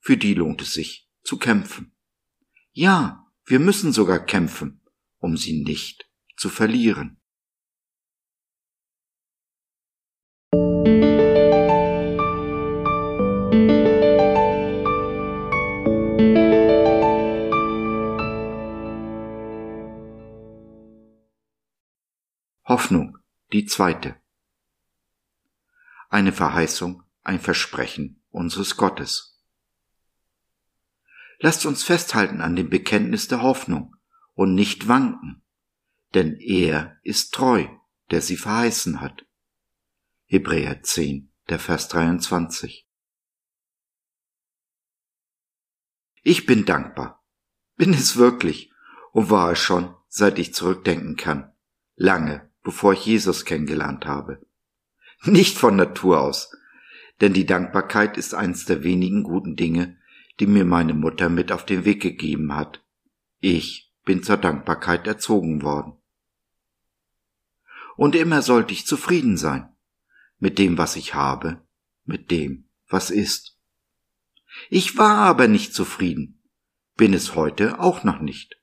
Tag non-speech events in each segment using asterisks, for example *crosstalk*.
für die lohnt es sich zu kämpfen. Ja, wir müssen sogar kämpfen, um sie nicht zu verlieren. Hoffnung, die zweite. Eine Verheißung, ein Versprechen unseres Gottes. Lasst uns festhalten an dem Bekenntnis der Hoffnung und nicht wanken, denn er ist treu, der sie verheißen hat. Hebräer 10, der Vers 23. Ich bin dankbar, bin es wirklich und war es schon, seit ich zurückdenken kann, lange bevor ich Jesus kennengelernt habe. Nicht von Natur aus, denn die Dankbarkeit ist eines der wenigen guten Dinge, die mir meine Mutter mit auf den Weg gegeben hat. Ich bin zur Dankbarkeit erzogen worden. Und immer sollte ich zufrieden sein mit dem, was ich habe, mit dem, was ist. Ich war aber nicht zufrieden, bin es heute auch noch nicht.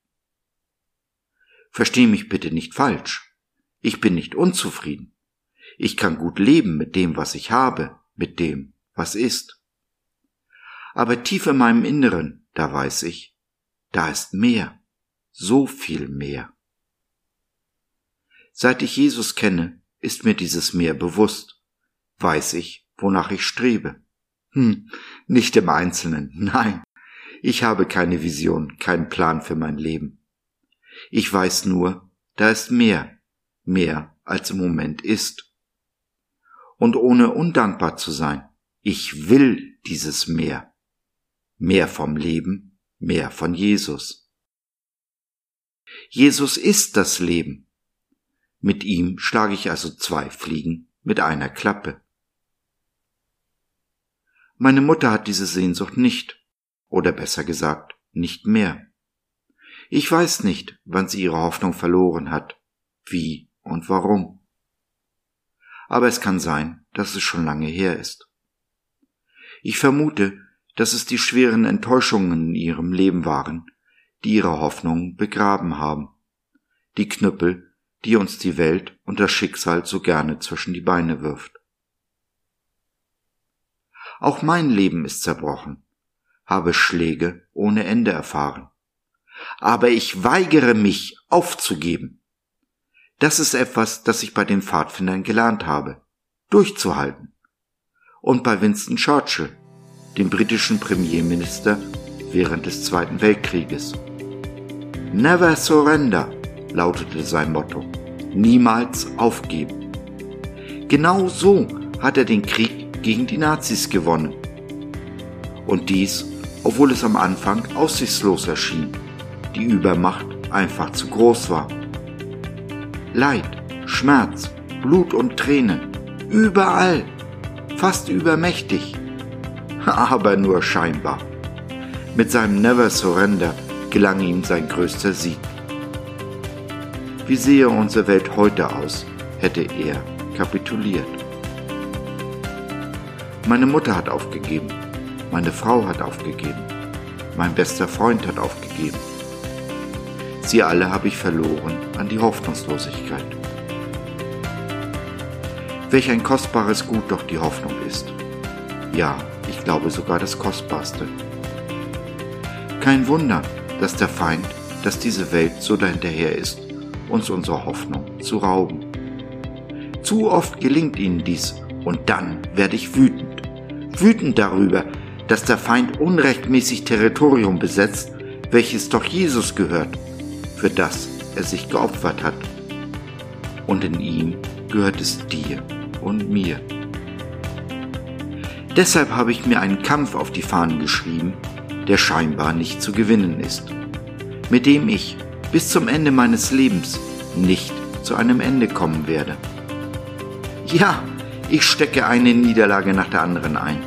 Versteh mich bitte nicht falsch. Ich bin nicht unzufrieden. Ich kann gut leben mit dem, was ich habe, mit dem, was ist. Aber tief in meinem Inneren, da weiß ich, da ist mehr, so viel mehr. Seit ich Jesus kenne, ist mir dieses Meer bewusst, weiß ich, wonach ich strebe. Hm, nicht im Einzelnen, *laughs* nein, ich habe keine Vision, keinen Plan für mein Leben. Ich weiß nur, da ist mehr, mehr als im Moment ist. Und ohne undankbar zu sein, ich will dieses mehr. Mehr vom Leben, mehr von Jesus. Jesus ist das Leben. Mit ihm schlage ich also zwei Fliegen mit einer Klappe. Meine Mutter hat diese Sehnsucht nicht, oder besser gesagt, nicht mehr. Ich weiß nicht, wann sie ihre Hoffnung verloren hat, wie und warum. Aber es kann sein, dass es schon lange her ist. Ich vermute, dass es die schweren Enttäuschungen in ihrem Leben waren, die ihre Hoffnungen begraben haben. Die Knüppel, die uns die Welt und das Schicksal so gerne zwischen die Beine wirft. Auch mein Leben ist zerbrochen, habe Schläge ohne Ende erfahren. Aber ich weigere mich aufzugeben. Das ist etwas, das ich bei den Pfadfindern gelernt habe. Durchzuhalten. Und bei Winston Churchill, dem britischen Premierminister während des Zweiten Weltkrieges. Never surrender lautete sein Motto. Niemals aufgeben. Genau so hat er den Krieg gegen die Nazis gewonnen. Und dies, obwohl es am Anfang aussichtslos erschien, die Übermacht einfach zu groß war. Leid, Schmerz, Blut und Tränen, überall, fast übermächtig, aber nur scheinbar. Mit seinem Never Surrender gelang ihm sein größter Sieg. Wie sehe unsere Welt heute aus, hätte er kapituliert. Meine Mutter hat aufgegeben, meine Frau hat aufgegeben, mein bester Freund hat aufgegeben. Sie alle habe ich verloren an die Hoffnungslosigkeit. Welch ein kostbares Gut doch die Hoffnung ist. Ja, glaube sogar das kostbarste. Kein Wunder, dass der Feind, dass diese Welt so dahinterher ist, uns unsere Hoffnung zu rauben. Zu oft gelingt ihnen dies und dann werde ich wütend. Wütend darüber, dass der Feind unrechtmäßig Territorium besetzt, welches doch Jesus gehört für das er sich geopfert hat. Und in ihm gehört es dir und mir. Deshalb habe ich mir einen Kampf auf die Fahnen geschrieben, der scheinbar nicht zu gewinnen ist, mit dem ich bis zum Ende meines Lebens nicht zu einem Ende kommen werde. Ja, ich stecke eine Niederlage nach der anderen ein,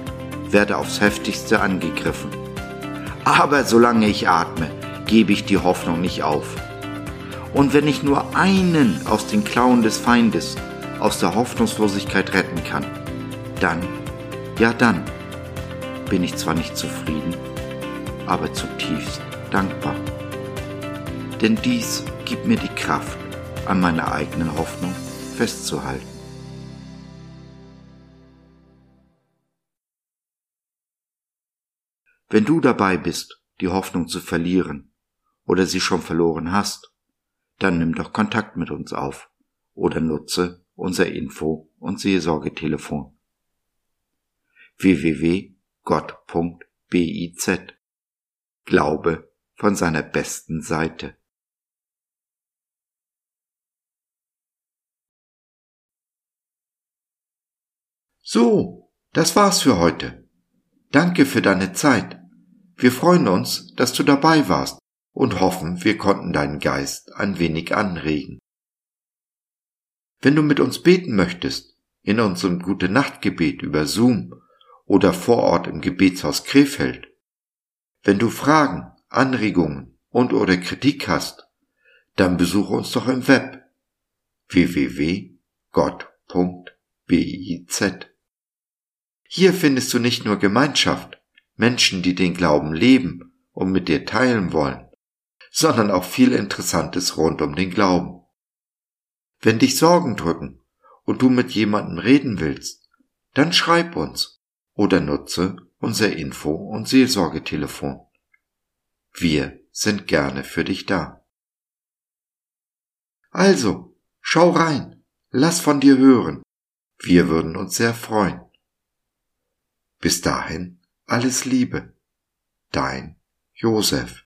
werde aufs heftigste angegriffen. Aber solange ich atme, gebe ich die Hoffnung nicht auf. Und wenn ich nur einen aus den Klauen des Feindes, aus der Hoffnungslosigkeit retten kann, dann, ja dann, bin ich zwar nicht zufrieden, aber zutiefst dankbar. Denn dies gibt mir die Kraft, an meiner eigenen Hoffnung festzuhalten. Wenn du dabei bist, die Hoffnung zu verlieren oder sie schon verloren hast, dann nimm doch Kontakt mit uns auf oder nutze unser Info- und Seelsorgetelefon www.gott.biz Glaube von seiner besten Seite. So, das war's für heute. Danke für deine Zeit. Wir freuen uns, dass du dabei warst und hoffen, wir konnten deinen Geist ein wenig anregen. Wenn du mit uns beten möchtest, in unserem Gute Nachtgebet über Zoom oder vor Ort im Gebetshaus Krefeld, wenn du Fragen, Anregungen und oder Kritik hast, dann besuche uns doch im Web www.gott.biz. Hier findest du nicht nur Gemeinschaft, Menschen, die den Glauben leben und mit dir teilen wollen, sondern auch viel Interessantes rund um den Glauben. Wenn dich Sorgen drücken und du mit jemandem reden willst, dann schreib uns oder nutze unser Info- und Seelsorgetelefon. Wir sind gerne für dich da. Also, schau rein, lass von dir hören. Wir würden uns sehr freuen. Bis dahin alles Liebe. Dein Josef.